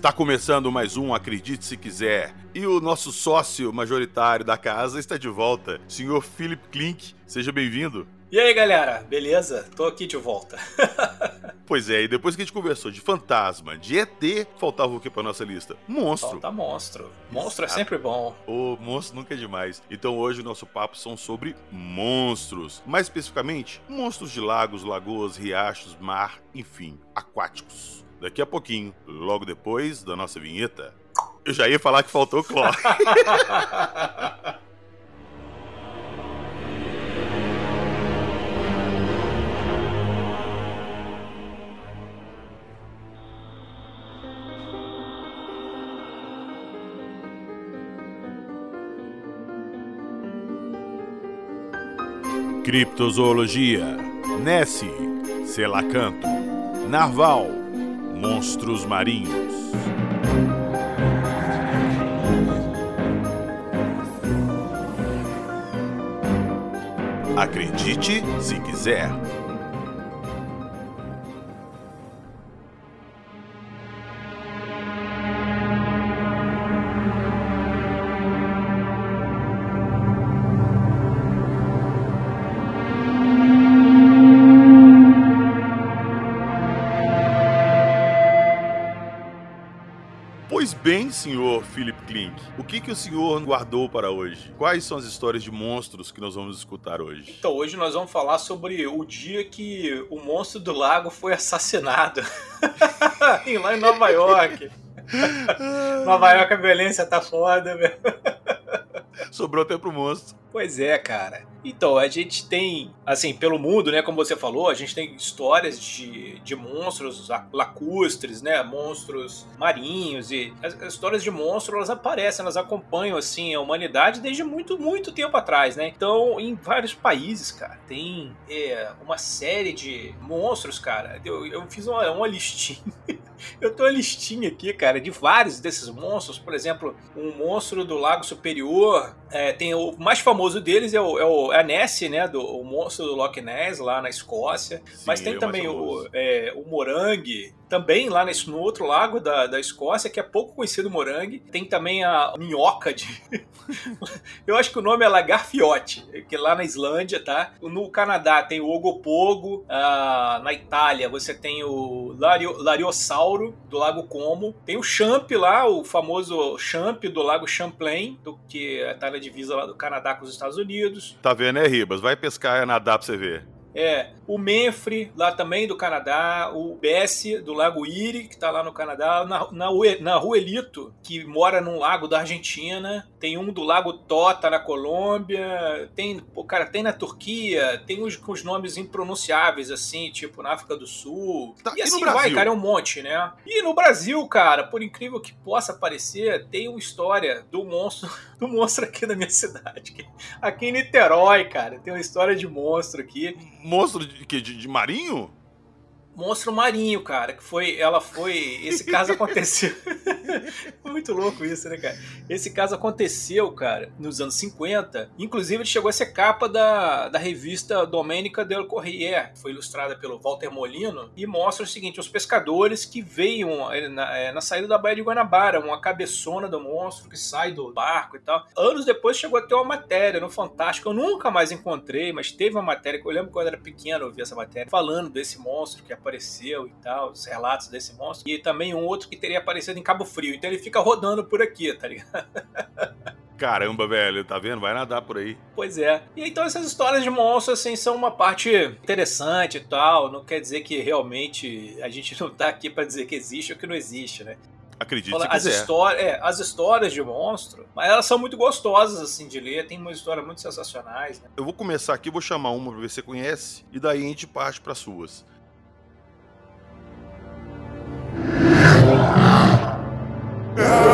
Está começando mais um Acredite Se Quiser. E o nosso sócio majoritário da casa está de volta, senhor Philip Klink. Seja bem-vindo. E aí, galera, beleza? Tô aqui de volta. pois é, e depois que a gente conversou de fantasma, de ET, faltava o que pra nossa lista? Monstro. Falta monstro. Monstro Exato. é sempre bom. O monstro nunca é demais. Então hoje o nosso papo são sobre monstros. Mais especificamente, monstros de lagos, lagoas, riachos, mar, enfim, aquáticos. Daqui a pouquinho, logo depois da nossa vinheta, eu já ia falar que faltou cloro. Criptozoologia, Nessie, Selacanto, Narval, Monstros Marinhos. Acredite se quiser. Klink. O que, que o senhor guardou para hoje? Quais são as histórias de monstros que nós vamos escutar hoje? Então, hoje nós vamos falar sobre o dia que o monstro do lago foi assassinado. lá em Nova York. Nova York a violência tá foda, velho. Sobrou até pro monstro. Pois é, cara. Então, a gente tem, assim, pelo mundo, né, como você falou, a gente tem histórias de, de monstros lacustres, né, monstros marinhos e as, as histórias de monstros, elas aparecem, elas acompanham, assim, a humanidade desde muito, muito tempo atrás, né? Então, em vários países, cara, tem é, uma série de monstros, cara. Eu, eu fiz uma, uma listinha Eu tenho uma listinha aqui, cara, de vários desses monstros. Por exemplo, um monstro do Lago Superior. É, tem o mais famoso deles é, o, é, o, é a Nessie, né? Do, o monstro do Loch Ness, lá na Escócia. Sim, Mas tem é também o, é, o Morangue, também lá nesse, no outro lago da, da Escócia, que é pouco conhecido morangue. Tem também a minhoca de. Eu acho que o nome é lagarfiote, que é lá na Islândia, tá? No Canadá tem o Ogopogo, uh, na Itália você tem o Lario, Lariossauro do Lago Como, tem o Champ lá, o famoso Champ do Lago Champlain, do que está na divisa lá do Canadá com os Estados Unidos. Tá vendo, né, Ribas? Vai pescar e nadar pra você ver. É, o Menfre, lá também do Canadá, o Bessie, do Lago Iri, que está lá no Canadá, na, na, na Ruelito, que mora num lago da Argentina, tem um do Lago Tota, na Colômbia, tem, pô, cara, tem na Turquia, tem os com os nomes impronunciáveis, assim, tipo na África do Sul, tá, e assim vai, cara, é um monte, né? E no Brasil, cara, por incrível que possa parecer, tem uma história do monstro, do monstro aqui na minha cidade, aqui em Niterói, cara, tem uma história de monstro aqui, monstro de, de, de marinho? Monstro Marinho, cara, que foi, ela foi, esse caso aconteceu. Muito louco isso, né, cara? Esse caso aconteceu, cara, nos anos 50. Inclusive, ele chegou a ser capa da, da revista Domenica del Corriere, foi ilustrada pelo Walter Molino, e mostra o seguinte: os pescadores que veem eh, na, eh, na saída da Baía de Guanabara, uma cabeçona do monstro que sai do barco e tal. Anos depois chegou a ter uma matéria no Fantástico, eu nunca mais encontrei, mas teve uma matéria que eu lembro quando eu era pequeno, eu vi essa matéria, falando desse monstro que apareceu e tal, os relatos desse monstro. E também um outro que teria aparecido em Cabo Frio. Então ele fica rodando por aqui, tá ligado? Caramba, velho, tá vendo? Vai nadar por aí. Pois é. E então essas histórias de monstros, assim, são uma parte interessante e tal. Não quer dizer que realmente a gente não tá aqui para dizer que existe ou que não existe, né? Acredite Fala, se as histórias, é, as histórias de monstro, mas elas são muito gostosas assim de ler, tem uma história muito sensacionais. Né? Eu vou começar aqui, vou chamar uma pra ver se você conhece e daí a gente parte para suas. Yeah.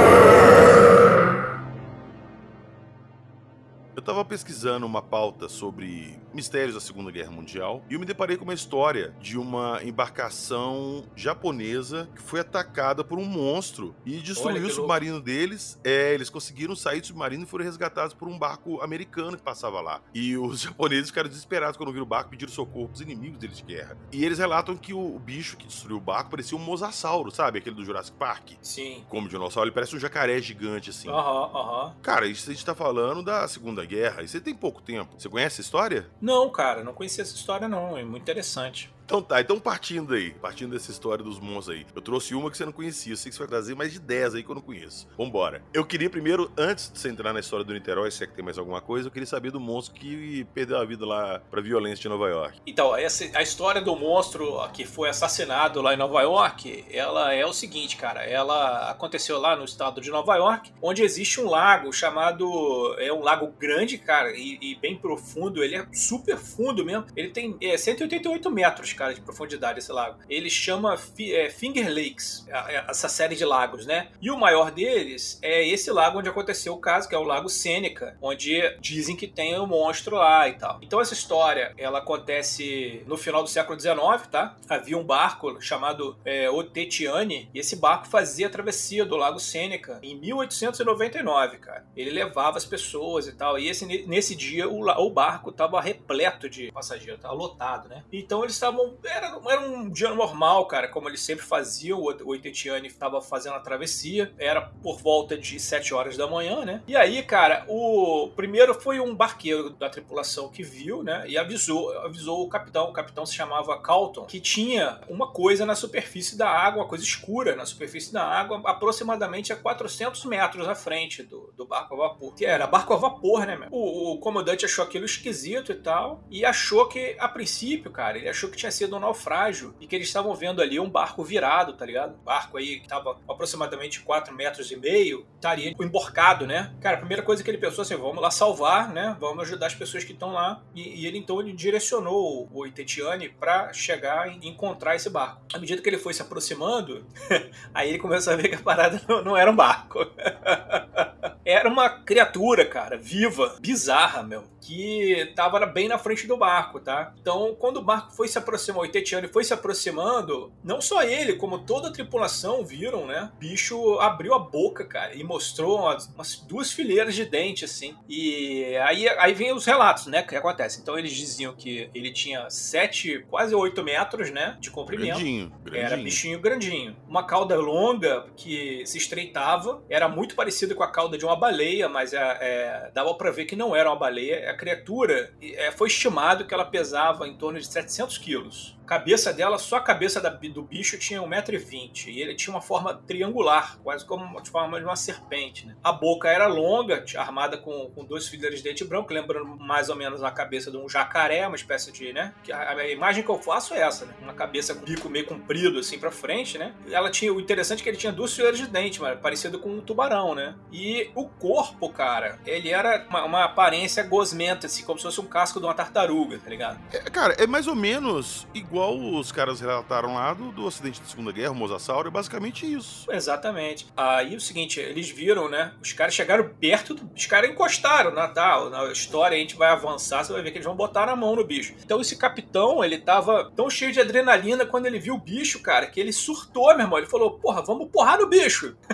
Tava pesquisando uma pauta sobre mistérios da Segunda Guerra Mundial e eu me deparei com uma história de uma embarcação japonesa que foi atacada por um monstro e destruiu o submarino deles. É, eles conseguiram sair do submarino e foram resgatados por um barco americano que passava lá. E os japoneses ficaram desesperados quando viram o barco, pediram socorro pros inimigos deles de guerra. E eles relatam que o bicho que destruiu o barco parecia um mosasauro, sabe? Aquele do Jurassic Park. Sim. Como dinossauro, ele parece um jacaré gigante, assim. Aham, uhum, aham. Uhum. Cara, isso a gente tá falando da Segunda Guerra. E você tem pouco tempo. Você conhece a história? Não, cara, não conhecia essa história, não. É muito interessante. Então tá, então partindo aí, partindo dessa história dos monstros aí. Eu trouxe uma que você não conhecia, eu sei que você vai trazer mais de 10 aí que eu não conheço. Vambora. Eu queria primeiro, antes de você entrar na história do Niterói, se é que tem mais alguma coisa, eu queria saber do monstro que perdeu a vida lá pra violência de Nova York. Então, essa, a história do monstro que foi assassinado lá em Nova York, ela é o seguinte, cara. Ela aconteceu lá no estado de Nova York, onde existe um lago chamado. É um lago grande, cara, e, e bem profundo. Ele é super fundo mesmo. Ele tem é, 188 metros cara, de profundidade esse lago. Ele chama é, Finger Lakes, essa série de lagos, né? E o maior deles é esse lago onde aconteceu o caso, que é o Lago Sêneca, onde dizem que tem um monstro lá e tal. Então essa história, ela acontece no final do século XIX, tá? Havia um barco chamado é, Otetiane, e esse barco fazia a travessia do Lago Sêneca em 1899, cara. Ele levava as pessoas e tal, e esse, nesse dia o, o barco estava repleto de passageiros, estava lotado, né? Então eles estavam era, era um dia normal, cara, como eles sempre faziam. O Itetiane estava fazendo a travessia. Era por volta de 7 horas da manhã, né? E aí, cara, o primeiro foi um barqueiro da tripulação que viu, né? E avisou, avisou o capitão. O capitão se chamava Calton, que tinha uma coisa na superfície da água, uma coisa escura na superfície da água, aproximadamente a 400 metros à frente do, do barco a vapor. Que era barco a vapor, né? O, o comandante achou aquilo esquisito e tal, e achou que, a princípio, cara, ele achou que tinha sido um naufrágio e que eles estavam vendo ali um barco virado, tá ligado? Um barco aí que estava aproximadamente 4 metros e meio, estaria emborcado, né? Cara, a primeira coisa que ele pensou assim, vamos lá salvar, né? Vamos ajudar as pessoas que estão lá. E, e, ele então ele direcionou o Itetiane para chegar e encontrar esse barco. À medida que ele foi se aproximando, aí ele começou a ver que a parada não, não era um barco. era uma criatura, cara, viva, bizarra, meu, que tava bem na frente do barco, tá? Então, quando o barco foi se aproximando, o Itetiano foi se aproximando, não só ele, como toda a tripulação viram, né? O bicho abriu a boca, cara, e mostrou umas, umas duas fileiras de dente, assim. E aí, aí vem os relatos, né, que acontece. Então, eles diziam que ele tinha sete, quase oito metros, né, de comprimento. Grandinho, grandinho. Era bichinho grandinho. Uma cauda longa que se estreitava, era muito parecido com a cauda de uma baleia, mas é, é, dava para ver que não era uma baleia. A criatura é, foi estimado que ela pesava em torno de 700 quilos house. Cabeça dela, só a cabeça da, do bicho tinha 1,20m. E ele tinha uma forma triangular, quase como de forma de uma serpente. Né? A boca era longa, armada com, com dois fileiros de dente branco, lembrando mais ou menos a cabeça de um jacaré, uma espécie de, né? A, a imagem que eu faço é essa, né? Uma cabeça com bico meio comprido, assim, pra frente, né? Ela tinha, o interessante é que ele tinha duas fileiras de dente, mas parecido com um tubarão, né? E o corpo, cara, ele era uma, uma aparência gosmenta, assim, como se fosse um casco de uma tartaruga, tá ligado? É, cara, é mais ou menos igual igual os caras relataram lá do, do acidente da Segunda Guerra, o Mosasauro, é basicamente isso. Exatamente. Aí o seguinte, eles viram, né? Os caras chegaram perto, do, os caras encostaram na tal, na história, a gente vai avançar, você vai ver que eles vão botar na mão no bicho. Então esse capitão, ele tava tão cheio de adrenalina quando ele viu o bicho, cara, que ele surtou, meu irmão. Ele falou, porra, vamos porrar no bicho.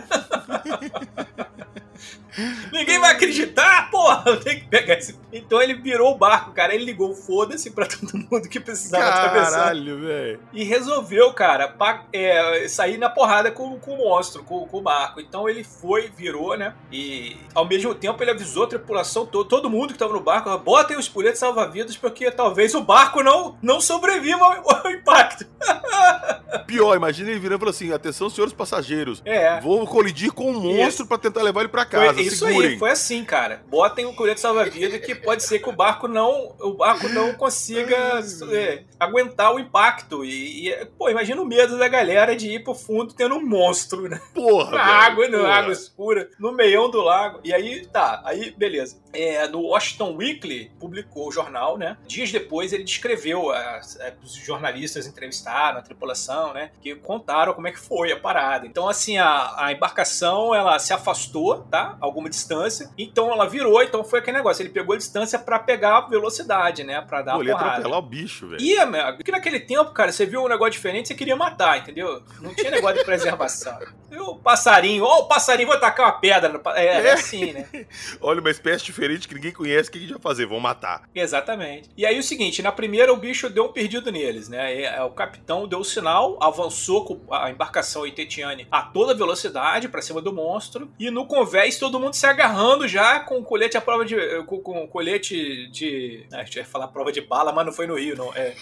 Ninguém vai acreditar, porra! Tem que pegar esse. Então ele virou o barco, cara. Ele ligou foda-se pra todo mundo que precisava Caralho, atravessar. Caralho, velho. E resolveu, cara, pra, é, sair na porrada com, com o monstro, com, com, o barco. Então ele foi, virou, né? E ao mesmo tempo ele avisou a tripulação, todo, todo mundo que tava no barco: botem os puletes salva-vidas, porque talvez o barco não, não sobreviva ao, ao impacto. Pior, imagina ele virando e falando assim: atenção, senhores passageiros. É. Vou colidir com um monstro para tentar levar ele para casa. Foi, isso Segurem. aí, foi assim, cara. Botem o colete salva-vida que pode ser que o barco não, o barco não consiga é, aguentar o impacto. E, e, pô, imagina o medo da galera de ir pro fundo tendo um monstro, né? Porra! Na água, na água escura, no meião do lago. E aí, tá, aí, beleza. É, no Washington Weekly, publicou o jornal, né? Dias depois ele descreveu, a, a, os jornalistas entrevistaram a tripulação, né? Que contaram como é que foi a parada. Então, assim, a, a embarcação, ela se afastou, tá? Alguma distância. Então ela virou, então foi aquele negócio. Ele pegou a distância para pegar a velocidade, né? Pra dar Pô, ele ia atropelar o bicho, velho. Ia, meu. Porque naquele tempo, cara, você viu um negócio diferente, você queria matar, entendeu? Não tinha negócio de preservação. E o passarinho, ó, oh, o passarinho, vou tacar uma pedra. É, é, é assim, né? Olha, uma espécie diferente que ninguém conhece, o que a gente vai fazer? Vão matar. Exatamente. E aí o seguinte, na primeira o bicho deu um perdido neles, né? É, o capitão deu o sinal, avançou com a embarcação Itetiane a toda velocidade para cima do monstro, e no convés todo mundo se agarrando já com colete à prova de. com, com colete de. Ah, eu ia falar prova de bala, mas não foi no Rio, não. É.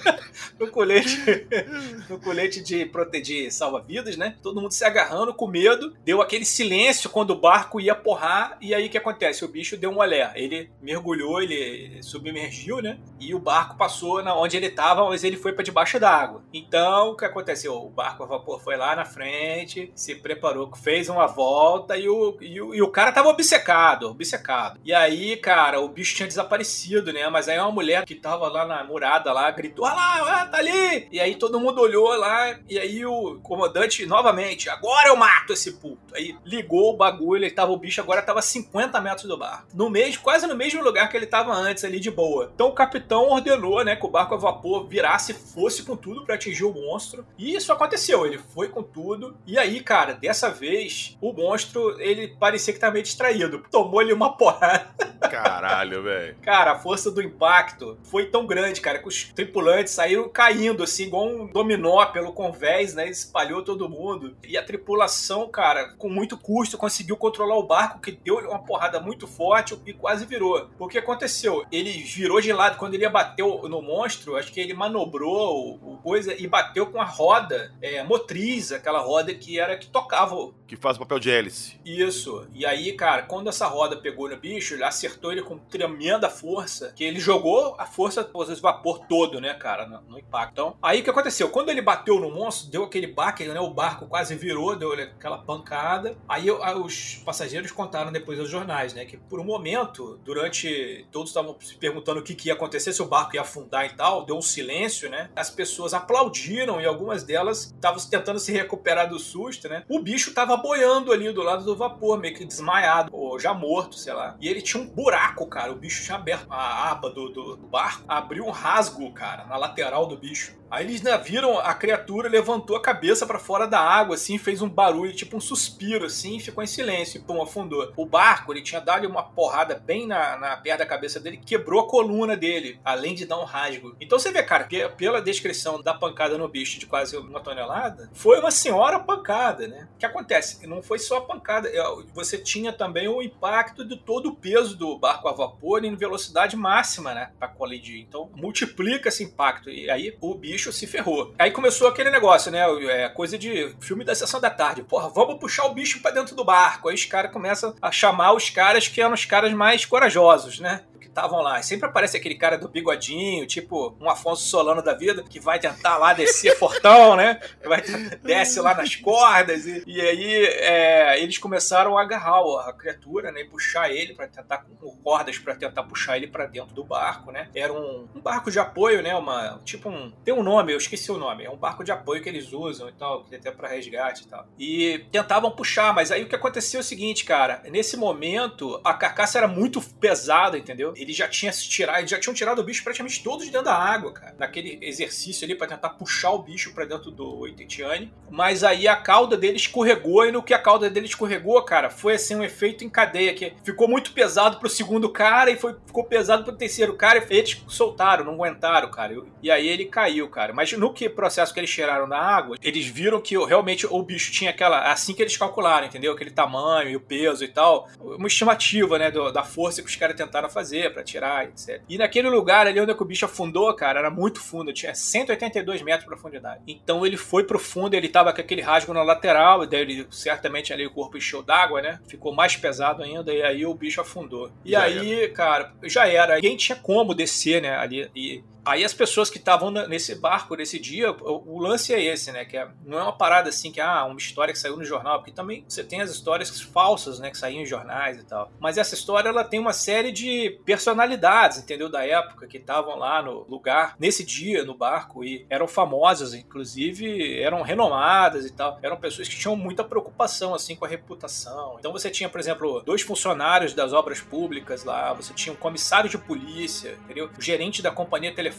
no colete. no colete de, de salva-vidas, né? Todo mundo se agarrando com medo. Deu aquele silêncio quando o barco ia porrar. E aí o que acontece? O bicho deu um olé. Ele mergulhou, ele submergiu, né? E o barco passou na onde ele estava, mas ele foi para debaixo d'água. Então o que aconteceu? O barco a vapor foi lá na frente, se preparou, fez uma volta e o, e o, e o cara tava obcecado, obcecado. E aí, cara, o bicho tinha desaparecido, né? Mas aí uma mulher que tava lá na murada lá gritou: Olha lá, tá ali! E aí todo mundo olhou lá, e aí o comandante novamente: Agora eu mato esse puto. Aí ligou o bagulho, ele tava, o bicho agora tava a 50 metros do barco. No mesmo, quase no mesmo lugar que ele tava antes, ali de boa. Então o capitão ordenou, né, que o barco a vapor virasse, fosse com tudo para atingir o monstro. E isso aconteceu, ele foi com tudo. E aí, cara, dessa vez, o monstro, ele parecia que tava meio distraído. Tomou ele uma porrada. Caralho, velho. Cara, a força do impacto foi tão grande, cara, que os tripulantes saíram caindo, assim, igual um dominó pelo convés, né? Espalhou todo mundo. E a tripulação, cara, com muito custo, conseguiu controlar o barco, que deu uma porrada muito forte e quase virou. O que aconteceu? Ele virou de lado, quando ele ia bater no monstro, acho que ele manobrou o coisa e bateu com a roda é, motriz, aquela roda que era que tocava. Que faz o papel de hélice. Isso. E aí, cara, quando essa roda pegou no bicho, ele acertou ele com tremenda força, que ele jogou a força, o vapor todo, né, cara, no, no impacto. Então, aí o que aconteceu? Quando ele bateu no monstro, deu aquele baque, né, o barco quase virou, deu aquela pancada. Aí os passageiros contaram depois aos jornais, né, que por um momento, durante todos estavam se perguntando o que, que ia acontecer, se o barco ia afundar e tal, deu um silêncio, né? As pessoas aplaudiram e algumas delas estavam tentando se recuperar do susto, né? O bicho tava boiando ali do lado do vapor, meio que desmaiado, ou já morto, sei lá. E ele tinha um buraco, cara. O bicho tinha aberto a aba do, do, do barco, abriu um rasgo, cara, na lateral do bicho. Aí eles né, viram a criatura, levantou a cabeça para fora da água, assim, fez um barulho, tipo um suspiro, assim, e ficou em silêncio, e pum, afundou. O barco, ele tinha dado uma porrada bem na, na perna da cabeça dele, quebrou a coluna dele, além de dar um rasgo. Então você vê, cara, que pela descrição da pancada no bicho de quase uma tonelada, foi uma senhora pancada, né? O que acontece? Não foi só a pancada, é, você tinha também o impacto de todo o peso do barco a vapor em velocidade máxima, né? Pra colidir. Então multiplica esse impacto. E aí o bicho bicho se ferrou. Aí começou aquele negócio, né? É, coisa de filme da sessão da tarde. Porra, vamos puxar o bicho para dentro do barco. Aí os caras começam a chamar os caras que eram os caras mais corajosos, né? Estavam lá. E sempre aparece aquele cara do bigodinho, tipo um Afonso Solano da vida, que vai tentar lá descer fortão, né? Vai, desce lá nas cordas. E, e aí é, eles começaram a agarrar a criatura, né? E puxar ele para tentar, com cordas para tentar puxar ele para dentro do barco, né? Era um, um, barco de apoio, né? Uma, tipo um. Tem um nome, eu esqueci o nome. É um barco de apoio que eles usam e tal, que até para resgate e tal. E tentavam puxar, mas aí o que aconteceu é o seguinte, cara. Nesse momento, a carcaça era muito pesada, entendeu? Eles já tinham se tirado, eles já tinham tirado o bicho praticamente todos dentro da água, cara. Naquele exercício ali para tentar puxar o bicho para dentro do Oitetiane. Mas aí a cauda dele escorregou e no que a cauda dele escorregou, cara, foi assim um efeito em cadeia que ficou muito pesado pro segundo cara e foi, ficou pesado pro terceiro cara e eles soltaram, não aguentaram, cara. E aí ele caiu, cara. Mas no que processo que eles tiraram da água, eles viram que realmente o bicho tinha aquela, assim que eles calcularam, entendeu? Aquele tamanho e o peso e tal, uma estimativa, né, do, da força que os caras tentaram fazer para tirar, etc. E naquele lugar ali onde o bicho afundou, cara, era muito fundo, tinha 182 metros de profundidade. Então ele foi pro fundo, ele tava com aquele rasgo na lateral, e daí ele, certamente ali o corpo encheu d'água, né? Ficou mais pesado ainda, e aí o bicho afundou. E já aí, era. cara, já era. Ninguém tinha como descer, né? Ali. E Aí as pessoas que estavam nesse barco nesse dia, o, lance é esse, né? Que é, não é uma parada assim que, ah, uma história que saiu no jornal, porque também você tem as histórias falsas, né? Que saíam em jornais e tal. Mas essa história, ela tem uma série de personalidades, entendeu? Da época, que estavam lá no lugar, nesse dia, no barco, e eram famosas, inclusive eram renomadas e tal. Eram pessoas que tinham muita preocupação, assim, com a reputação. Então você tinha, por exemplo, dois funcionários das obras públicas lá, você tinha um comissário de polícia, entendeu? O gerente da companhia telefônica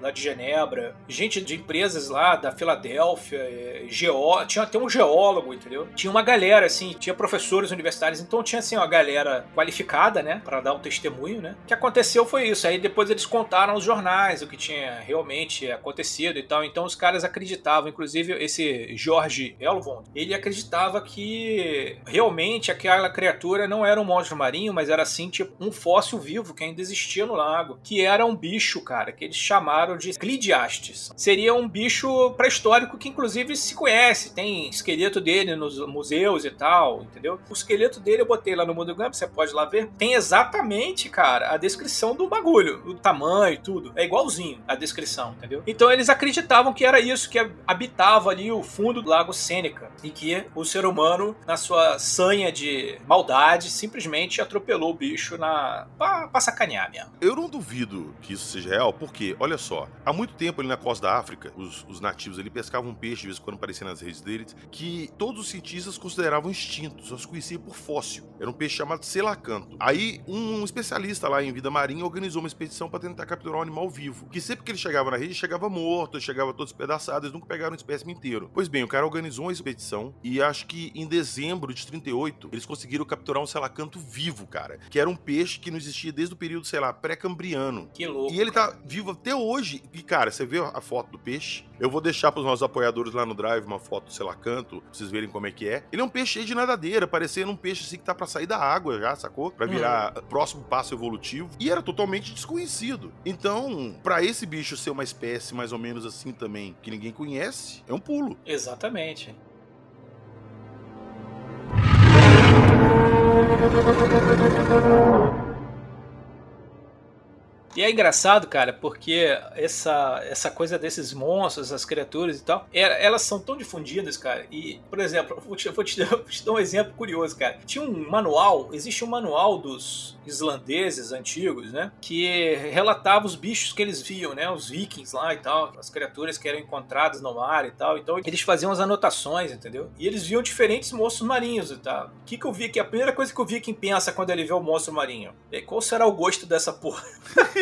lá de Genebra, gente de empresas lá da Filadélfia, é, geó... tinha até um geólogo, entendeu? Tinha uma galera, assim, tinha professores universitários, então tinha, assim, uma galera qualificada, né, para dar um testemunho, né? O que aconteceu foi isso. Aí depois eles contaram aos jornais o que tinha realmente acontecido e tal. Então os caras acreditavam, inclusive esse Jorge Elvon, ele acreditava que realmente aquela criatura não era um monstro marinho, mas era assim, tipo, um fóssil vivo que ainda existia no lago, que era um bicho, cara, que eles chamaram de Clidiastes. Seria um bicho pré-histórico que inclusive se conhece, tem esqueleto dele nos museus e tal, entendeu? O esqueleto dele eu botei lá no Mundo Gump, você pode lá ver. Tem exatamente, cara, a descrição do bagulho, o tamanho e tudo. É igualzinho a descrição, entendeu? Então eles acreditavam que era isso, que habitava ali o fundo do Lago Sêneca e que o ser humano, na sua sanha de maldade, simplesmente atropelou o bicho na pra, pra sacanear mesmo. Eu não duvido que isso seja real, porque, olha só, há muito tempo ali na costa da África, os, os nativos ali pescavam um peixe, de vez em quando aparecia nas redes deles, que todos os cientistas consideravam extinto, só se conhecia por fóssil. Era um peixe chamado selacanto. Aí, um especialista lá em vida marinha organizou uma expedição para tentar capturar um animal vivo, que sempre que ele chegava na rede, chegava morto, chegava todo despedaçado, eles nunca pegaram um espécime inteiro. Pois bem, o cara organizou uma expedição e acho que em dezembro de 38, eles conseguiram capturar um selacanto vivo, cara, que era um peixe que não existia desde o período, sei lá, pré-cambriano. Que louco. E ele tá vivo até hoje. E, cara, você vê a foto do peixe? Eu vou deixar pros nossos apoiadores lá no Drive uma foto do selacanto, pra vocês verem como é que é. Ele é um peixe cheio de nadadeira, parecendo um peixe assim que tá pra sair da água já, sacou? Pra virar uhum. próximo passo evolutivo. E era totalmente desconhecido. Então, para esse bicho ser uma espécie mais ou menos assim também, que ninguém conhece, é um pulo. Exatamente. E é engraçado, cara, porque essa, essa coisa desses monstros, essas criaturas e tal, é, elas são tão difundidas, cara. E, por exemplo, vou te, vou, te, vou te dar um exemplo curioso, cara. Tinha um manual, existe um manual dos islandeses antigos, né? Que relatava os bichos que eles viam, né? Os vikings lá e tal, as criaturas que eram encontradas no mar e tal. Então, eles faziam as anotações, entendeu? E eles viam diferentes monstros marinhos e tal. O que, que eu vi aqui? A primeira coisa que o viking pensa quando ele vê o monstro marinho é qual será o gosto dessa porra?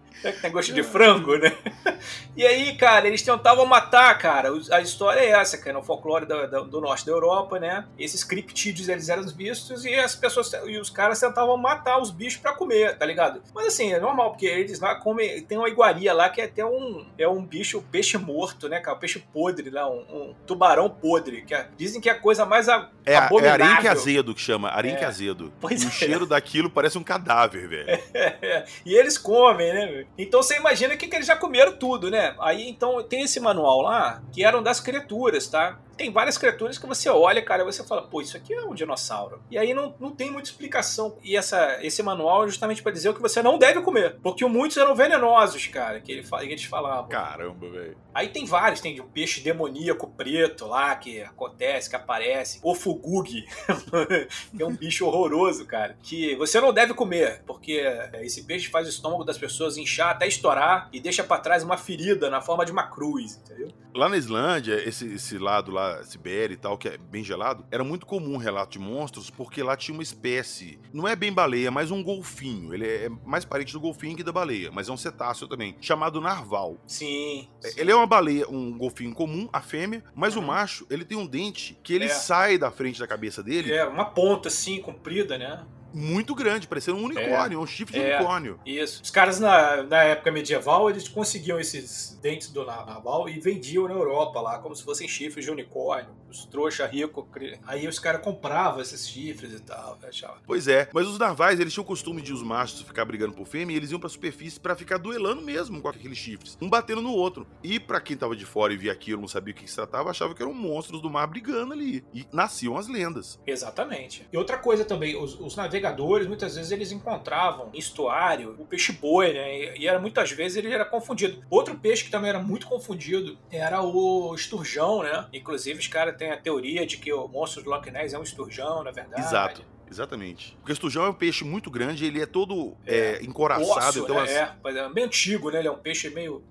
tem gosto de frango, né? E aí, cara, eles tentavam matar, cara. A história é essa, cara. No folclore do, do, do norte da Europa, né? Esses criptídeos, eles eram vistos e as pessoas e os caras tentavam matar os bichos para comer, tá ligado? Mas assim, é normal, porque eles lá comem. Tem uma iguaria lá que é até um. É um bicho, um peixe morto, né, cara? Um peixe podre lá, um, um tubarão podre. Que é, dizem que é a coisa mais a, é, abominável. É arenque azedo que chama, arenque é. azedo. Pois e é. o cheiro daquilo parece um cadáver, velho. É, e eles comem, né, velho? Então você imagina que, que eles já comeram tudo, né? Aí então tem esse manual lá, que eram das criaturas, tá? Tem várias criaturas que você olha, cara, e você fala, pô, isso aqui é um dinossauro. E aí não, não tem muita explicação. E essa, esse manual é justamente para dizer o que você não deve comer. Porque muitos eram venenosos, cara, que, ele, que eles falavam. Caramba, velho. Aí tem vários, tem o peixe demoníaco preto lá, que acontece, que aparece. O fugug, que é um bicho horroroso, cara. Que você não deve comer, porque esse peixe faz o estômago das pessoas inchar até estourar e deixa para trás uma ferida na forma de uma cruz, entendeu? Lá na Islândia, esse, esse lado lá Sibéria e tal, que é bem gelado, era muito comum o relato de monstros, porque lá tinha uma espécie, não é bem baleia, mas um golfinho. Ele é mais parente do golfinho que da baleia, mas é um cetáceo também, chamado narval. Sim. É, ele é uma baleia, um golfinho comum, a fêmea, mas uhum. o macho, ele tem um dente que ele é. sai da frente da cabeça dele. É, uma ponta assim, comprida, né? Muito grande, parecendo um unicórnio, é, um chifre de é, unicórnio. Isso. Os caras na, na época medieval, eles conseguiam esses dentes do naval e vendiam na Europa lá, como se fossem chifres de unicórnio. Os trouxa rico, aí os caras compravam esses chifres e tal. Achava. Pois é, mas os navais, eles tinham o costume de os machos ficar brigando por fêmea e eles iam pra superfície para ficar duelando mesmo com aqueles chifres, um batendo no outro. E para quem tava de fora e via aquilo, não sabia o que se tratava, achava que eram monstros do mar brigando ali. E nasciam as lendas. Exatamente. E outra coisa também, os, os navegadores navegadores, muitas vezes eles encontravam em estuário o peixe-boi, né? E, era muitas vezes ele era confundido. Outro peixe que também era muito confundido era o esturjão, né? Inclusive os caras têm a teoria de que o monstro do Loch Ness é um esturjão, na verdade. Exato. Exatamente. Porque o esturjão é um peixe muito grande, ele é todo é, é, encoraçado. Osso, então, né? assim... é, é bem antigo, né? Ele é um peixe meio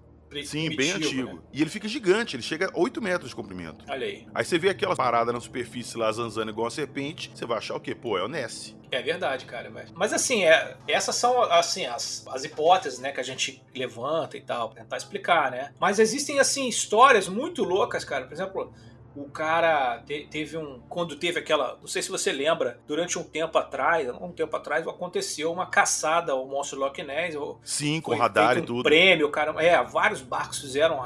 Sim, bem antigo. Né? E ele fica gigante, ele chega a 8 metros de comprimento. Olha aí. Aí você vê aquela parada na superfície lá zanzando igual uma serpente, você vai achar o quê? Pô, é o Ness. É verdade, cara. Mas assim, é, essas são assim as, as hipóteses, né, que a gente levanta e tal, pra tentar explicar, né? Mas existem assim histórias muito loucas, cara. Por exemplo, o cara te, teve um. Quando teve aquela. Não sei se você lembra, durante um tempo atrás, um tempo atrás, aconteceu uma caçada ao monstro Loch Ness. Sim, com radar e um tudo. prêmio, cara. É, vários barcos fizeram.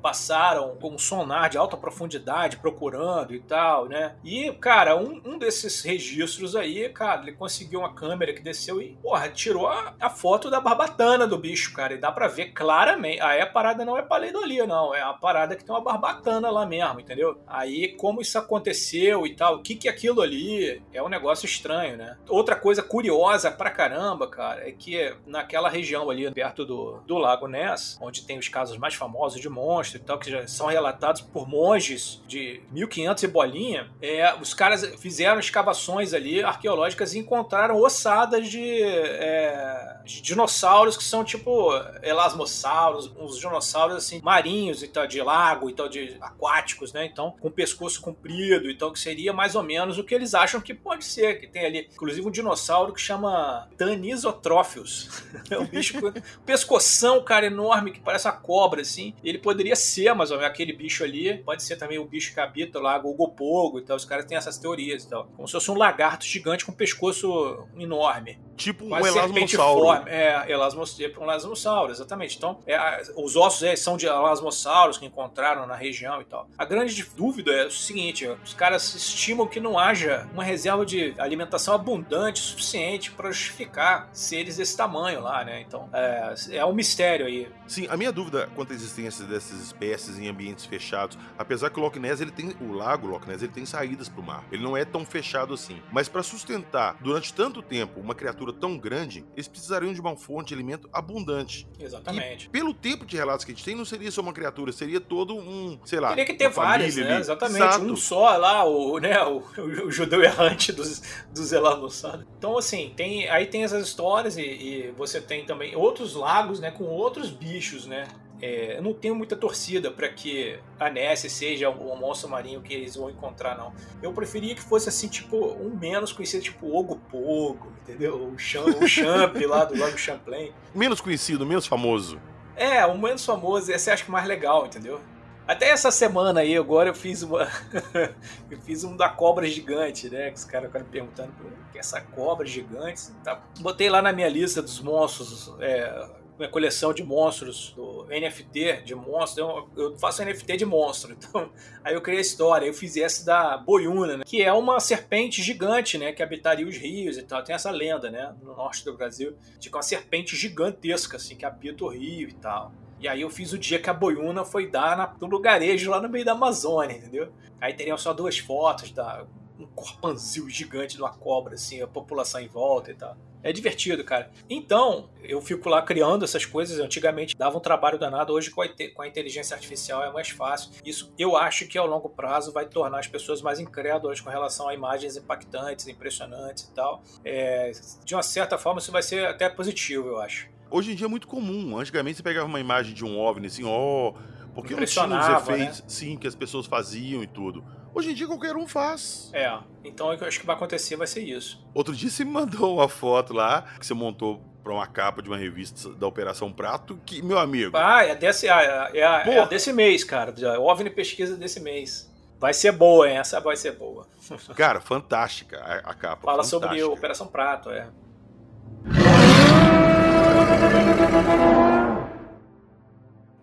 Passaram com um sonar de alta profundidade procurando e tal, né? E, cara, um, um desses registros aí, cara, ele conseguiu uma câmera que desceu e, porra, tirou a, a foto da barbatana do bicho, cara. E dá pra ver claramente. Aí a parada não é paleidolia, não. É a parada que tem uma barbatana lá mesmo, entendeu? Aí, como isso aconteceu e tal, o que que é aquilo ali é um negócio estranho, né? Outra coisa curiosa pra caramba, cara, é que naquela região ali perto do, do Lago Ness, onde tem os casos mais famosos de monstro e tal, que já são relatados por monges de 1500 e bolinha, é, os caras fizeram escavações ali arqueológicas e encontraram ossadas de, é, de dinossauros que são tipo elasmossauros, uns dinossauros assim marinhos e tal, de lago e tal, de aquáticos, né? Então, com pescoço comprido, então que seria mais ou menos o que eles acham que pode ser, que tem ali, inclusive um dinossauro que chama Danisotrophius. é um bicho com pescoção, cara, enorme, que parece uma cobra, assim. Ele poderia ser, mais ou menos, aquele bicho ali, pode ser também o bicho que habita lá, o Gopogo e tal, os caras têm essas teorias e tal. Como se fosse um lagarto gigante com pescoço enorme. Tipo um elasmossauro. É, elasmos, um elasmossauro, exatamente. Então, é, os ossos é, são de elasmossauros que encontraram na região e tal. A grande dúvida é o seguinte: os caras estimam que não haja uma reserva de alimentação abundante suficiente para justificar seres desse tamanho lá, né? Então, é, é um mistério aí. Sim, a minha dúvida quanto à existência dessas espécies em ambientes fechados, apesar que o Loch Ness, ele tem, o lago Loch Ness, ele tem saídas para o mar. Ele não é tão fechado assim. Mas para sustentar durante tanto tempo uma criatura tão grande, eles precisariam de uma fonte de alimento abundante. Exatamente. E, pelo tempo de relatos que a gente tem, não seria só uma criatura, seria todo um, sei lá. Teria que ter várias, né? Exatamente. Exato. Um só lá, o, né, o, o judeu errante dos, dos Elanossados. Então, assim, tem, aí tem essas histórias e, e você tem também outros lagos, né, com outros bichos, né? É, eu não tenho muita torcida para que a Ness seja o, monstro marinho que eles vão encontrar, não. Eu preferia que fosse assim, tipo, um menos conhecido, tipo Ogopogo, entendeu? O, Cham, o Champ lá do Lago Champlain. Menos conhecido, menos famoso. É, o menos famoso, esse eu acho que mais legal, entendeu? Até essa semana aí, agora eu fiz uma. eu fiz um da cobra gigante, né? Que os caras ficaram perguntando o que é essa cobra gigante. Tá? Botei lá na minha lista dos monstros é, minha coleção de monstros, do NFT de monstros. Eu, eu faço NFT de monstro. Então, aí eu criei a história. Eu fiz essa da Boiuna, né, que é uma serpente gigante, né? Que habitaria os rios e tal. Tem essa lenda, né? No norte do Brasil, de uma serpente gigantesca, assim, que habita o rio e tal. E aí eu fiz o dia que a boiuna foi dar na, no lugarejo lá no meio da Amazônia, entendeu? Aí teriam só duas fotos da um corpanzil gigante de uma cobra, assim, a população em volta e tal. É divertido, cara. Então, eu fico lá criando essas coisas. Antigamente dava um trabalho danado, hoje com a, com a inteligência artificial é mais fácil. Isso eu acho que ao longo prazo vai tornar as pessoas mais incrédulas com relação a imagens impactantes, impressionantes e tal. É, de uma certa forma, isso vai ser até positivo, eu acho. Hoje em dia é muito comum. Antigamente você pegava uma imagem de um OVNI assim, ó. Oh, porque não tinha os efeitos, né? sim, que as pessoas faziam e tudo. Hoje em dia qualquer um faz. É, então eu acho que vai acontecer vai ser isso. Outro dia você me mandou uma foto lá que você montou para uma capa de uma revista da Operação Prato, que, meu amigo. Ah, é desse, ah, é, é, é desse mês, cara. OVNI pesquisa desse mês. Vai ser boa, hein? Essa vai ser boa. Cara, fantástica a, a capa. Fala fantástica. sobre Operação Prato, é.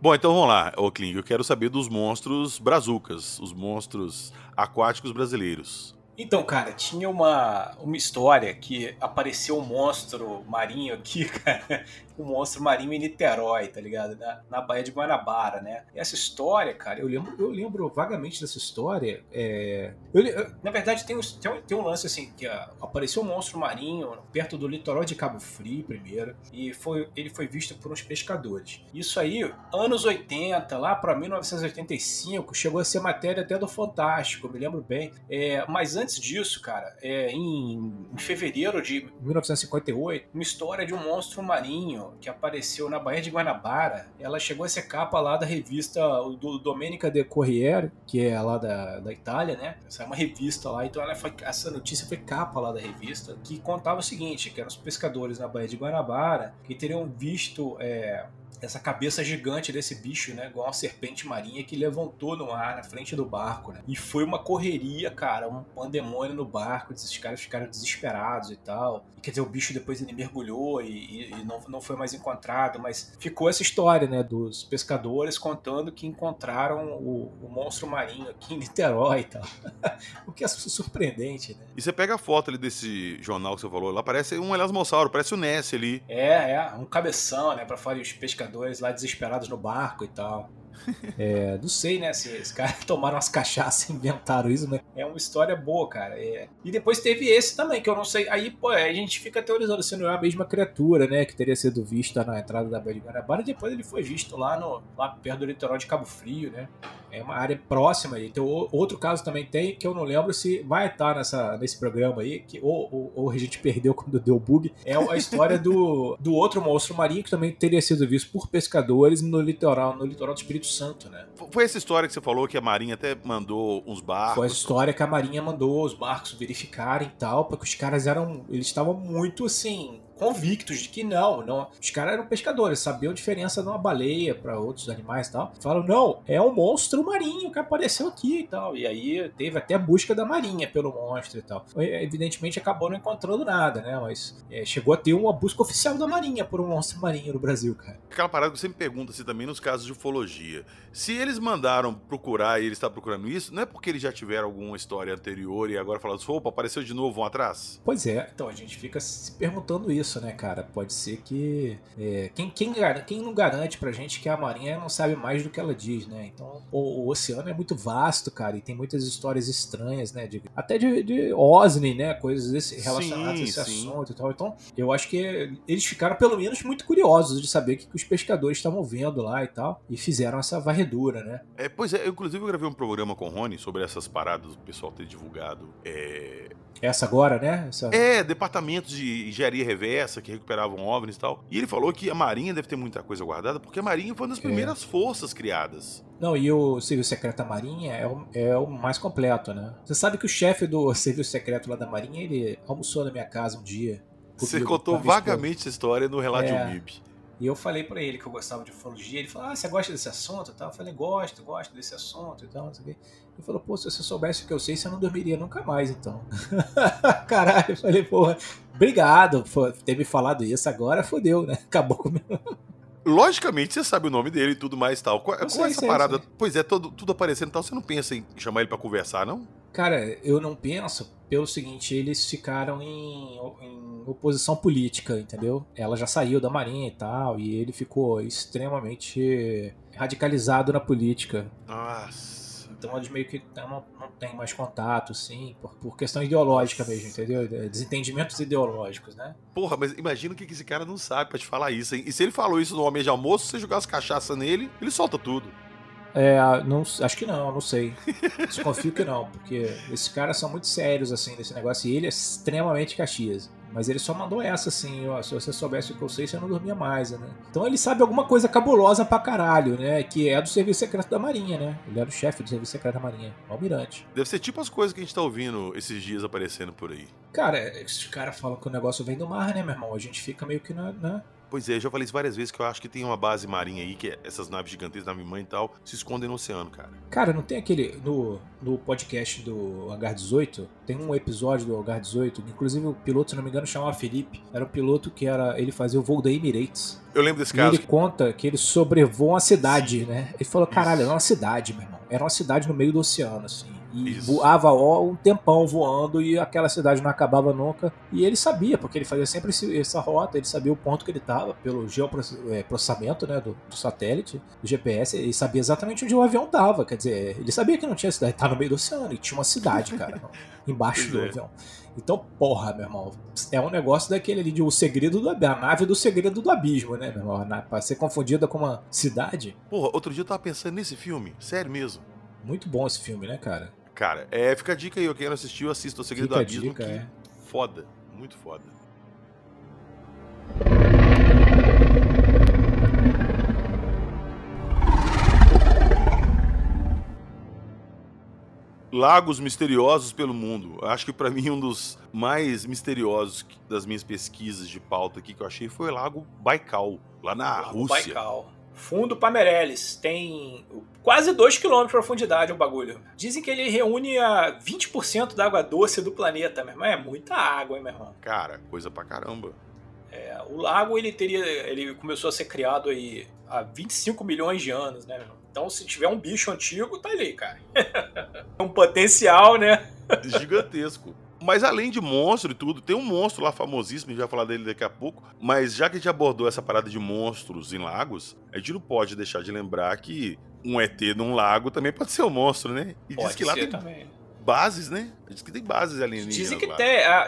Bom, então vamos lá, Ocling. Eu quero saber dos monstros brazucas, os monstros aquáticos brasileiros. Então, cara, tinha uma, uma história que apareceu um monstro marinho aqui, cara, um monstro marinho em Niterói, tá ligado? Na, na Baía de Guanabara, né? E essa história, cara, eu lembro, eu lembro vagamente dessa história. É... Eu, eu, na verdade, tem um, tem, um, tem um lance assim, que uh, apareceu um monstro marinho perto do litoral de Cabo Frio primeiro, e foi, ele foi visto por uns pescadores. Isso aí, anos 80, lá para 1985, chegou a ser matéria até do Fantástico, me lembro bem. É, mas antes disso, cara, é, em, em fevereiro de 1958, uma história de um monstro marinho que apareceu na Baía de Guanabara. Ela chegou a ser capa lá da revista do Domenica de Corriere, que é lá da, da Itália, né? Essa é uma revista lá, então ela foi, essa notícia foi capa lá da revista, que contava o seguinte, que eram os pescadores na Baía de Guanabara que teriam visto é, essa cabeça gigante desse bicho, né? Igual uma serpente marinha que levantou no ar na frente do barco, né? E foi uma correria, cara, um pandemônio no barco, esses caras ficaram desesperados e tal. E, quer dizer, o bicho depois ele mergulhou e, e, e, não, não foi mais encontrado, mas ficou essa história, né? Dos pescadores contando que encontraram o, o monstro marinho aqui em Niterói e tal. o que é surpreendente, né? E você pega a foto ali desse jornal que você falou, lá parece um elasmossauro, parece o Ness ali. É, é, um cabeção, né? Pra fora os pescadores pescadores lá desesperados no barco e tal. É, não sei, né, se os caras tomaram umas cachaças e inventaram isso, né? É uma história boa, cara. É. E depois teve esse também, que eu não sei. Aí, pô, a gente fica teorizando se não é a mesma criatura, né? Que teria sido vista na entrada da Baía de Guanabara. E depois ele foi visto lá, no, lá perto do litoral de Cabo Frio, né? É uma área próxima aí. Tem outro caso também tem, que eu não lembro se vai estar nessa, nesse programa aí, que ou, ou, ou a gente perdeu quando deu bug. É a história do, do outro monstro marinho que também teria sido visto por pescadores no litoral, no litoral do Espírito Santo, né? Foi essa história que você falou que a Marinha até mandou uns barcos. Foi essa história que a Marinha mandou os barcos verificarem e tal, porque os caras eram. Eles estavam muito assim convictos de que não, não. Os caras eram pescadores, sabiam a diferença de uma baleia para outros animais e tal. Falam, não, é um monstro marinho que apareceu aqui e tal. E aí teve até busca da marinha pelo monstro e tal. Evidentemente acabou não encontrando nada, né? Mas é, chegou a ter uma busca oficial da marinha por um monstro marinho no Brasil, cara. Aquela parada que você me pergunta assim também nos casos de ufologia. Se eles mandaram procurar e ele está procurando isso, não é porque eles já tiveram alguma história anterior e agora falaram assim, opa, apareceu de novo, vão atrás? Pois é, então a gente fica se perguntando isso isso, né, cara? Pode ser que. É, quem, quem, quem não garante pra gente que a Marinha não sabe mais do que ela diz, né? Então, o, o oceano é muito vasto, cara, e tem muitas histórias estranhas, né? De, até de, de OSNI, né? Coisas desse, relacionadas sim, a esse sim. assunto e tal. Então, eu acho que eles ficaram, pelo menos, muito curiosos de saber o que, que os pescadores estavam vendo lá e tal, e fizeram essa varredura, né? É, pois é, eu, inclusive eu gravei um programa com o Rony sobre essas paradas, o pessoal ter divulgado é, essa agora, né? Essa... É, departamentos de engenharia reversa que recuperavam OVNIs e tal. E ele falou que a Marinha deve ter muita coisa guardada, porque a Marinha foi uma das é. primeiras é. forças criadas. Não, e o Serviço Secreto da Marinha é o, é o mais completo, né? Você sabe que o chefe do Serviço Secreto lá da Marinha, ele almoçou na minha casa um dia. Você contou vagamente essa história no Relato é, MIB. E eu falei para ele que eu gostava de ufologia. Ele falou: Ah, você gosta desse assunto? Eu falei: Gosto, gosto desse assunto e tal. Ele falou: Pô, se você soubesse o que eu sei, você não dormiria nunca mais, então. Caralho, eu falei: Porra, obrigado por ter me falado isso. Agora fodeu, né? Acabou com Logicamente, você sabe o nome dele e tudo mais tal. Com, com sei, essa sei, parada, sei. pois é, todo, tudo aparecendo e tal, você não pensa em chamar ele para conversar, não? Cara, eu não penso pelo seguinte: eles ficaram em, em oposição política, entendeu? Ela já saiu da Marinha e tal, e ele ficou extremamente radicalizado na política. Nossa. Então eles meio que não, não tem mais contato, sim, por, por questão ideológica mesmo, entendeu? Desentendimentos ideológicos, né? Porra, mas imagina o que esse cara não sabe pra te falar isso, hein? E se ele falou isso no Homem de Almoço, se você jogar as cachaças nele, ele solta tudo. É, não, acho que não, não sei. Desconfio que não, porque esses caras são muito sérios, assim, desse negócio, e ele é extremamente Caxias. Mas ele só mandou essa, assim, ó, se você soubesse o que eu sei, você não dormia mais, né? Então ele sabe alguma coisa cabulosa pra caralho, né? Que é do Serviço Secreto da Marinha, né? Ele era o chefe do Serviço Secreto da Marinha, o almirante. Deve ser tipo as coisas que a gente tá ouvindo esses dias aparecendo por aí. Cara, esses caras falam que o negócio vem do mar, né, meu irmão? A gente fica meio que na, na Pois é, já falei isso várias vezes que eu acho que tem uma base marinha aí, que é essas naves gigantescas, nave mãe e tal, se escondem no oceano, cara. Cara, não tem aquele. No, no podcast do Hangar 18, tem um episódio do Hangar 18, inclusive o piloto, se não me engano, chamava Felipe. Era um piloto que era. Ele fazia o voo da Emirates. Eu lembro desse e caso. ele conta que ele sobrevoou uma cidade, Sim. né? Ele falou: caralho, era uma cidade, meu irmão. Era uma cidade no meio do oceano, assim. E Isso. voava ó, um tempão voando e aquela cidade não acabava nunca. E ele sabia, porque ele fazia sempre esse, essa rota, ele sabia o ponto que ele estava pelo geoprocessamento né, do, do, satélite, do GPS, ele sabia exatamente onde o avião estava. Quer dizer, ele sabia que não tinha cidade, estava no meio do oceano e tinha uma cidade, cara, embaixo do é. avião. Então, porra, meu irmão, é um negócio daquele ali de o segredo do a nave do segredo do abismo, né, meu irmão? Pra ser confundida com uma cidade. Porra, outro dia eu tava pensando nesse filme, sério mesmo. Muito bom esse filme, né, cara? Cara, é, fica a dica aí, quem não assistiu, assista o Segredo fica do Abismo, dica, que é. foda, muito foda. Lagos misteriosos pelo mundo. Acho que para mim um dos mais misteriosos das minhas pesquisas de pauta aqui que eu achei foi o Lago Baikal, lá na Lago Rússia. Baikal. Fundo Pamereles. Tem quase 2 km de profundidade o bagulho. Dizem que ele reúne a 20% da água doce do planeta, meu irmão. É muita água, hein, meu irmão? Cara, coisa pra caramba. É, o lago ele teria, ele começou a ser criado aí há 25 milhões de anos, né? Então, se tiver um bicho antigo, tá ali, cara. É um potencial, né? Gigantesco. Mas além de monstro e tudo, tem um monstro lá famosíssimo, a gente vai falar dele daqui a pouco. Mas já que a gente abordou essa parada de monstros em lagos, a gente não pode deixar de lembrar que um ET num lago também pode ser um monstro, né? E pode diz que lá tem também. bases, né? Diz que tem bases ali. Dizem que tem, a,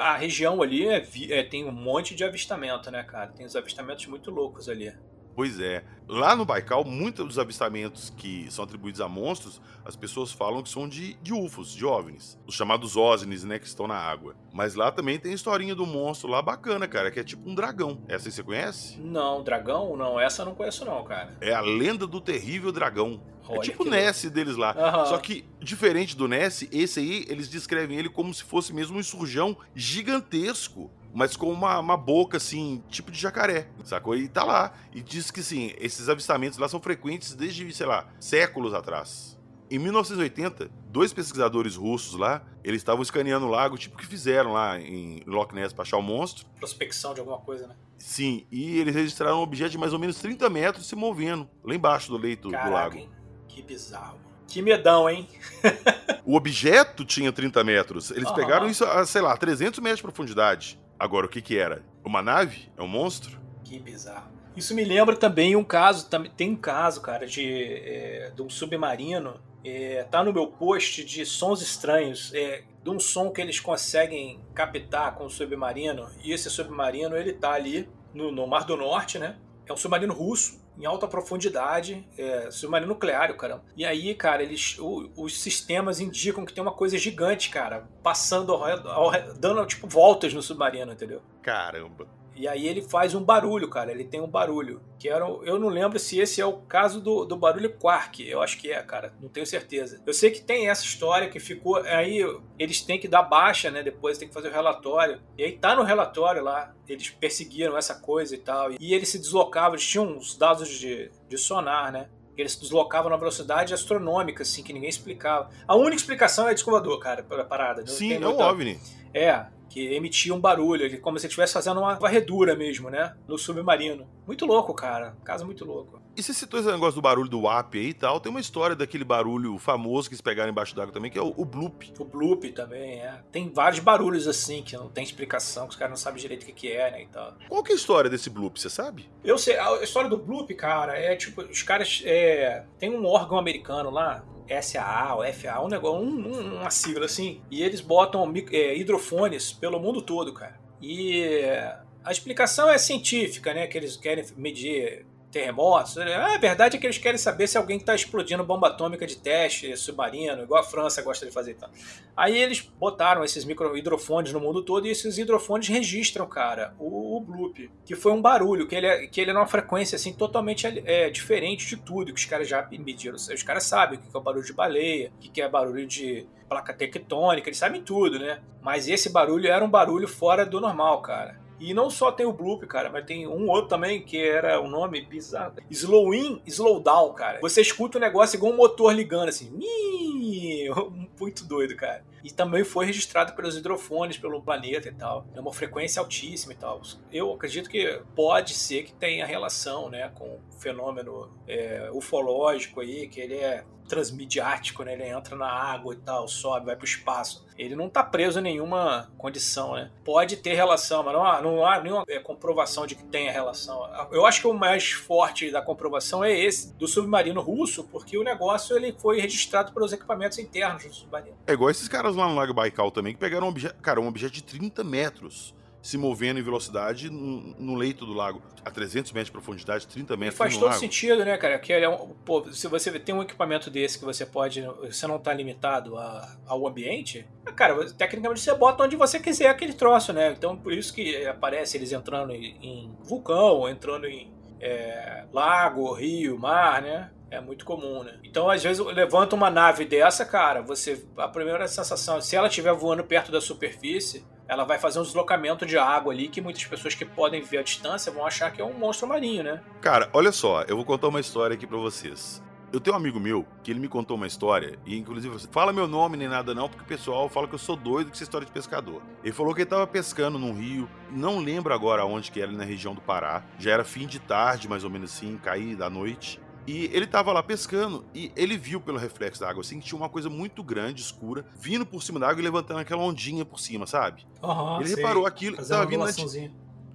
a, região ali é, é, tem um monte de avistamento, né, cara? Tem uns avistamentos muito loucos ali. Pois é. Lá no Baikal, muitos dos avistamentos que são atribuídos a monstros, as pessoas falam que são de, de UFOs, de OVNIs. Os chamados OSNIs, né, que estão na água. Mas lá também tem a historinha do monstro lá bacana, cara, que é tipo um dragão. Essa aí você conhece? Não, dragão? Não, essa eu não conheço não, cara. É a lenda do terrível dragão. É Olha é tipo o Ness deles lá. Uhum. Só que, diferente do Ness, esse aí, eles descrevem ele como se fosse mesmo um surjão gigantesco mas com uma, uma boca, assim, tipo de jacaré, sacou? E tá lá. E diz que, sim, esses avistamentos lá são frequentes desde, sei lá, séculos atrás. Em 1980, dois pesquisadores russos lá, eles estavam escaneando o lago, tipo que fizeram lá em Loch Ness pra achar o monstro. Prospecção de alguma coisa, né? Sim, e eles registraram um objeto de mais ou menos 30 metros se movendo, lá embaixo do leito Caraca, do lago. Hein? Que bizarro. Que medão, hein? o objeto tinha 30 metros. Eles uhum. pegaram isso a, sei lá, 300 metros de profundidade. Agora, o que que era? Uma nave? É um monstro? Que bizarro. Isso me lembra também um caso, tem um caso, cara, de, é, de um submarino. É, tá no meu post de sons estranhos, é, de um som que eles conseguem captar com o submarino. E esse submarino, ele tá ali no, no Mar do Norte, né? É um submarino russo em alta profundidade, é, submarino nuclear, cara. E aí, cara, eles, o, os sistemas indicam que tem uma coisa gigante, cara, passando ao, ao, dando tipo voltas no submarino, entendeu? Caramba. E aí ele faz um barulho, cara. Ele tem um barulho. Que era. Eu não lembro se esse é o caso do, do barulho Quark. Eu acho que é, cara. Não tenho certeza. Eu sei que tem essa história que ficou. Aí eles têm que dar baixa, né? Depois tem que fazer o relatório. E aí tá no relatório lá. Eles perseguiram essa coisa e tal. E eles se deslocavam, eles tinham uns dados de, de sonar, né? eles se deslocavam na velocidade astronômica, assim, que ninguém explicava. A única explicação é descobridor, cara, a parada. Sim, é um OVNI. É, que emitia um barulho, como se estivesse fazendo uma varredura mesmo, né? No submarino. Muito louco, cara. Caso muito louco. E você citou esse negócio do barulho do WAP aí e tal. Tem uma história daquele barulho famoso que eles pegaram embaixo d'água também, que é o, o bloop. O bloop também, é. Tem vários barulhos assim que não tem explicação, que os caras não sabem direito o que, que é, né? E tal. Qual que é a história desse bloop, você sabe? Eu sei. A história do bloop, cara, é tipo, os caras. É, tem um órgão americano lá, SAA ou FA, um negócio, um, uma sigla assim, e eles botam é, hidrofones pelo mundo todo, cara. E a explicação é científica, né? Que eles querem medir terremotos. A verdade é que eles querem saber se alguém está explodindo bomba atômica de teste submarino, igual a França gosta de fazer. Então. Aí eles botaram esses micro hidrofones no mundo todo e esses hidrofones registram, cara, o, o bloop, que foi um barulho, que ele é, que ele é numa frequência assim totalmente é, diferente de tudo que os caras já mediram. Os caras sabem o que é o barulho de baleia, o que é barulho de placa tectônica, eles sabem tudo, né? Mas esse barulho era um barulho fora do normal, cara. E não só tem o Bloop, cara, mas tem um outro também que era o um nome bizarro. Slow in, slow down, cara. Você escuta o negócio igual um motor ligando assim. Muito doido, cara. E também foi registrado pelos hidrofones pelo planeta e tal. É uma frequência altíssima e tal. Eu acredito que pode ser que tenha relação, né, com o fenômeno é, ufológico aí, que ele é transmidiático, né? Ele entra na água e tal, sobe, vai pro espaço. Ele não tá preso em nenhuma condição, né? Pode ter relação, mas não há, não há nenhuma é, comprovação de que tenha relação. Eu acho que o mais forte da comprovação é esse, do submarino russo, porque o negócio ele foi registrado pelos equipamentos internos do submarino. É igual esses caras lá no Lago Baikal também, que pegaram um objeto, cara, um objeto de 30 metros se movendo em velocidade no, no, leito do lago, a 300 metros de profundidade, 30 metros. E faz todo lago. sentido, né, cara? Que é um, pô, se você tem um equipamento desse que você pode, você não está limitado a, ao ambiente, cara, tecnicamente você bota onde você quiser aquele troço, né? Então por isso que aparece eles entrando em, em vulcão, entrando em é, lago, rio, mar, né? É muito comum, né? Então, às vezes, levanta uma nave dessa, cara, você. A primeira sensação, se ela estiver voando perto da superfície, ela vai fazer um deslocamento de água ali que muitas pessoas que podem ver a distância vão achar que é um monstro marinho, né? Cara, olha só, eu vou contar uma história aqui para vocês. Eu tenho um amigo meu que ele me contou uma história, e inclusive você fala meu nome nem nada não, porque o pessoal fala que eu sou doido com essa história de pescador. Ele falou que ele tava pescando num rio, não lembro agora onde que era, na região do Pará. Já era fim de tarde, mais ou menos assim, cair da noite. E ele tava lá pescando e ele viu pelo reflexo da água assim que tinha uma coisa muito grande, escura, vindo por cima da água e levantando aquela ondinha por cima, sabe? Uhum, ele sei. reparou aquilo e tava vindo na.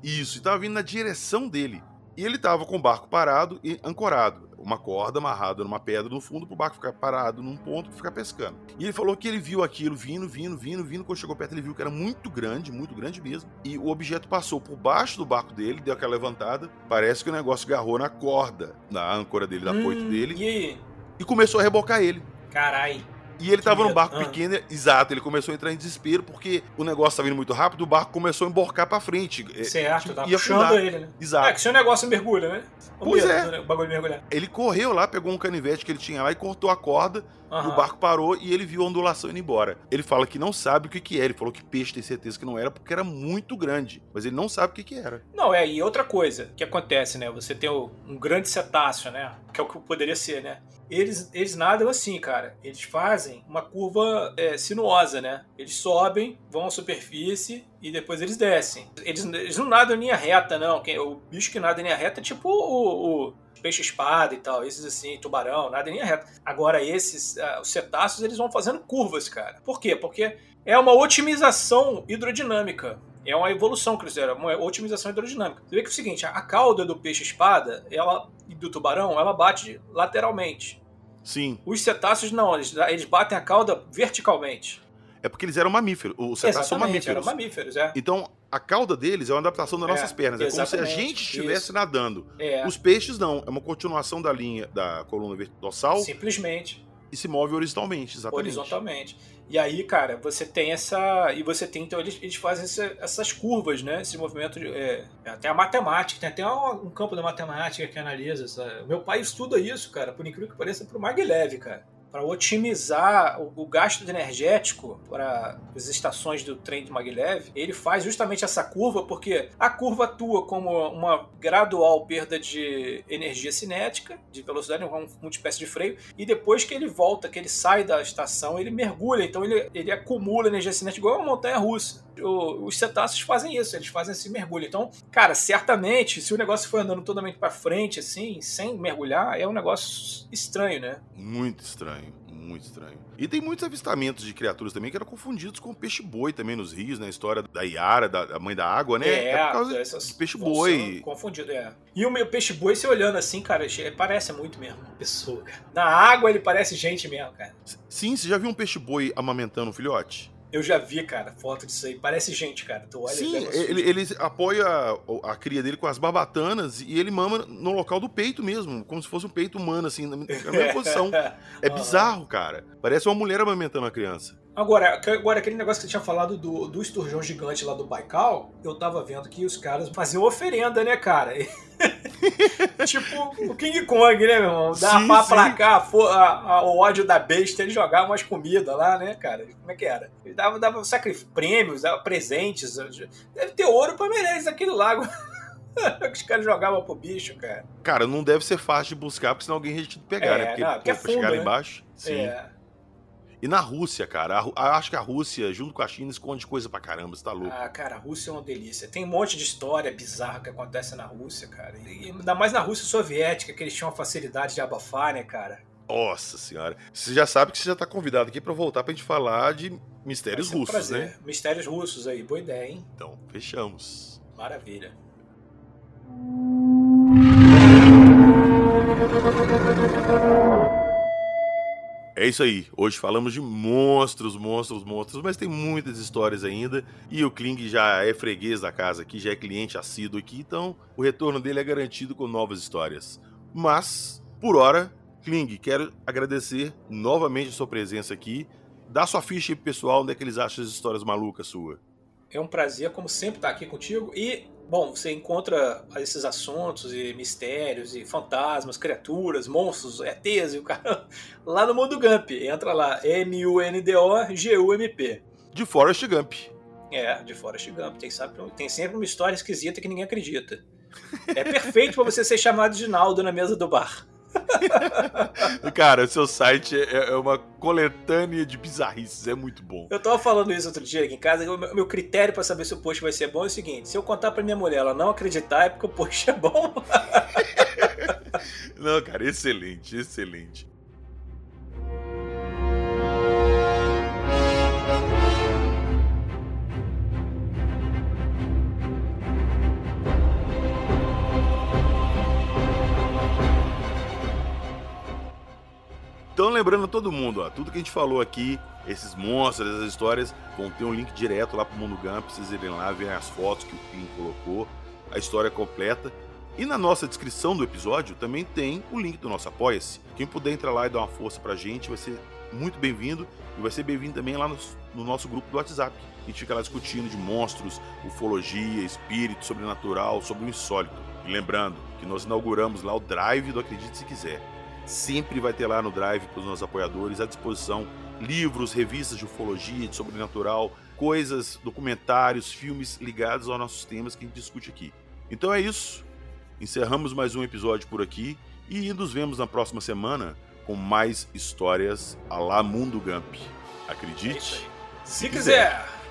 Isso, e tava vindo na direção dele. E ele tava com o barco parado e ancorado uma corda amarrada numa pedra no fundo pro barco ficar parado num ponto e ficar pescando. E ele falou que ele viu aquilo vindo, vindo, vindo, vindo. Quando chegou perto, ele viu que era muito grande, muito grande mesmo. E o objeto passou por baixo do barco dele, deu aquela levantada. Parece que o negócio agarrou na corda, na âncora dele, da hum, poito dele. E... e começou a rebocar ele. Carai. E ele tava num barco ah. pequeno, exato, ele começou a entrar em desespero porque o negócio tava indo muito rápido, o barco começou a emborcar pra frente. É, certo, tava puxando afundar. ele, né? Exato. É que se o negócio mergulha, né? O pois medo, é. O bagulho mergulhar. Ele correu lá, pegou um canivete que ele tinha lá e cortou a corda, uhum. o barco parou e ele viu a ondulação indo embora. Ele fala que não sabe o que que era, ele falou que peixe tem certeza que não era porque era muito grande, mas ele não sabe o que que era. Não, é, e outra coisa que acontece, né? Você tem um grande cetáceo, né? Que é o que poderia ser, né? Eles, eles nadam assim, cara. Eles fazem uma curva é, sinuosa, né? Eles sobem, vão à superfície e depois eles descem. Eles, eles não nadam em linha reta, não. O bicho que nada em linha reta é tipo o, o peixe-espada e tal, esses assim, tubarão, nada em linha reta. Agora, esses, uh, os cetáceos, eles vão fazendo curvas, cara. Por quê? Porque é uma otimização hidrodinâmica. É uma evolução que eles fizeram, uma otimização hidrodinâmica. Você vê que é o seguinte, a cauda do peixe-espada ela, e do tubarão, ela bate lateralmente. Sim. Os cetáceos não, eles, eles batem a cauda verticalmente. É porque eles eram mamíferos. Os cetáceos são mamíferos. eram mamíferos, é. Então, a cauda deles é uma adaptação das é, nossas pernas. É como se a gente estivesse isso. nadando. É. Os peixes não. É uma continuação da linha da coluna dorsal. Simplesmente. E se move horizontalmente, exatamente. Horizontalmente. E aí, cara, você tem essa. E você tem, então, eles, eles fazem essa, essas curvas, né? Esse movimento. De, é, até a matemática, tem até um, um, campo da matemática que analisa. Sabe? Meu pai estuda isso, cara, por incrível que pareça, pro Maglev, cara para otimizar o, o, gasto energético para as estações do trem de Maglev, ele faz justamente essa curva, porque a curva atua como uma gradual perda de energia cinética, de velocidade, uma, uma espécie de freio, e depois que ele volta, que ele sai da estação, ele mergulha, então ele, ele acumula energia cinética igual uma montanha russa. O, os cetáceos fazem isso, eles fazem esse mergulho. Então, cara, certamente, se o negócio for andando totalmente para frente, assim, sem mergulhar, é um negócio estranho, né? Muito estranho muito estranho. E tem muitos avistamentos de criaturas também que eram confundidos com peixe-boi também nos rios, na né? história da Iara, da mãe da água, né? É, é por causa de peixe-boi. Confundido, é. E o meu peixe-boi, se olhando assim, cara, parece muito mesmo uma pessoa, cara. Na água ele parece gente mesmo, cara. Sim, você já viu um peixe-boi amamentando um filhote? Eu já vi, cara, foto disso aí. Parece gente, cara. Tu olha Sim, ele, ele apoia a, a, cria dele com as barbatanas e ele mama no local do peito mesmo, como se fosse um peito humano, assim, na mesma posição. É bizarro, cara. Parece uma mulher amamentando a criança. Agora, agora, aquele negócio que você tinha falado do, do esturjão gigante lá do Baikal, eu tava vendo que os caras faziam oferenda, né, cara? tipo o King Kong, né, meu irmão? Dá sim, pra aplacar o ódio da besta, ele jogava umas comidas lá, né, cara? Como é que era? Dava, dava prêmios, dava presentes. Deve ter ouro pra Menezes aquele lago. Os caras jogavam pro bicho, cara. Cara, não deve ser fácil de buscar, porque senão alguém ia te pegar, é, né? Porque, não, porque pô, é fundo, chegar né? lá embaixo. Sim. É. E na Rússia, cara, a, acho que a Rússia, junto com a China, esconde coisa pra caramba, você tá louco. Ah, cara, a Rússia é uma delícia. Tem um monte de história bizarra que acontece na Rússia, cara. E ainda mais na Rússia soviética, que eles tinham a facilidade de abafar, né, cara? Nossa senhora. Você já sabe que você já está convidado aqui para voltar para a gente falar de mistérios um russos, né? Mistérios russos aí, boa ideia, hein? Então, fechamos. Maravilha. É isso aí. Hoje falamos de monstros, monstros, monstros, mas tem muitas histórias ainda. E o Kling já é freguês da casa aqui, já é cliente assíduo aqui, então o retorno dele é garantido com novas histórias. Mas, por hora, Kling, quero agradecer novamente a sua presença aqui. Dá sua ficha aí pro pessoal, onde é que eles acham as histórias malucas sua. É um prazer, como sempre, estar aqui contigo. E, bom, você encontra esses assuntos e mistérios e fantasmas, criaturas, monstros, ETs e o cara lá no Mundo Gump. Entra lá, M-U-N-D-O-G-U-M-P. De Forrest Gump. É, de Forrest Gump. Tem, sabe, tem sempre uma história esquisita que ninguém acredita. É perfeito para você ser chamado de Naldo na mesa do bar. Cara, o seu site é, é, uma coletânea de bizarrices, é muito bom. Eu tava falando isso outro dia aqui em casa. O meu critério para saber se o post vai ser bom é o seguinte: se eu contar pra minha mulher ela não acreditar, é porque o post é bom. não, cara, excelente, excelente. Lembrando todo mundo, ó, tudo que a gente falou aqui, esses monstros, essas histórias, vão ter um link direto lá pro Mundo Gump, vocês irem lá ver as fotos que o Pim colocou, a história completa. E na nossa descrição do episódio também tem o link do nosso Apoia-se. Quem puder entrar lá e dar uma força pra gente vai ser muito bem-vindo e vai ser bem-vindo também lá no, no, nosso grupo do WhatsApp. A gente fica lá discutindo de monstros, ufologia, espírito, sobrenatural, sobre o insólito. E lembrando que nós inauguramos lá o Drive do Acredite Se Quiser sempre vai ter lá no Drive para os nossos apoiadores à disposição livros, revistas de ufologia, de sobrenatural, coisas, documentários, filmes ligados aos nossos temas que a gente discute aqui. Então é isso. Encerramos mais um episódio por aqui e nos vemos na próxima semana com mais histórias a lá Mundo Gump. Acredite, é se quiser. quiser.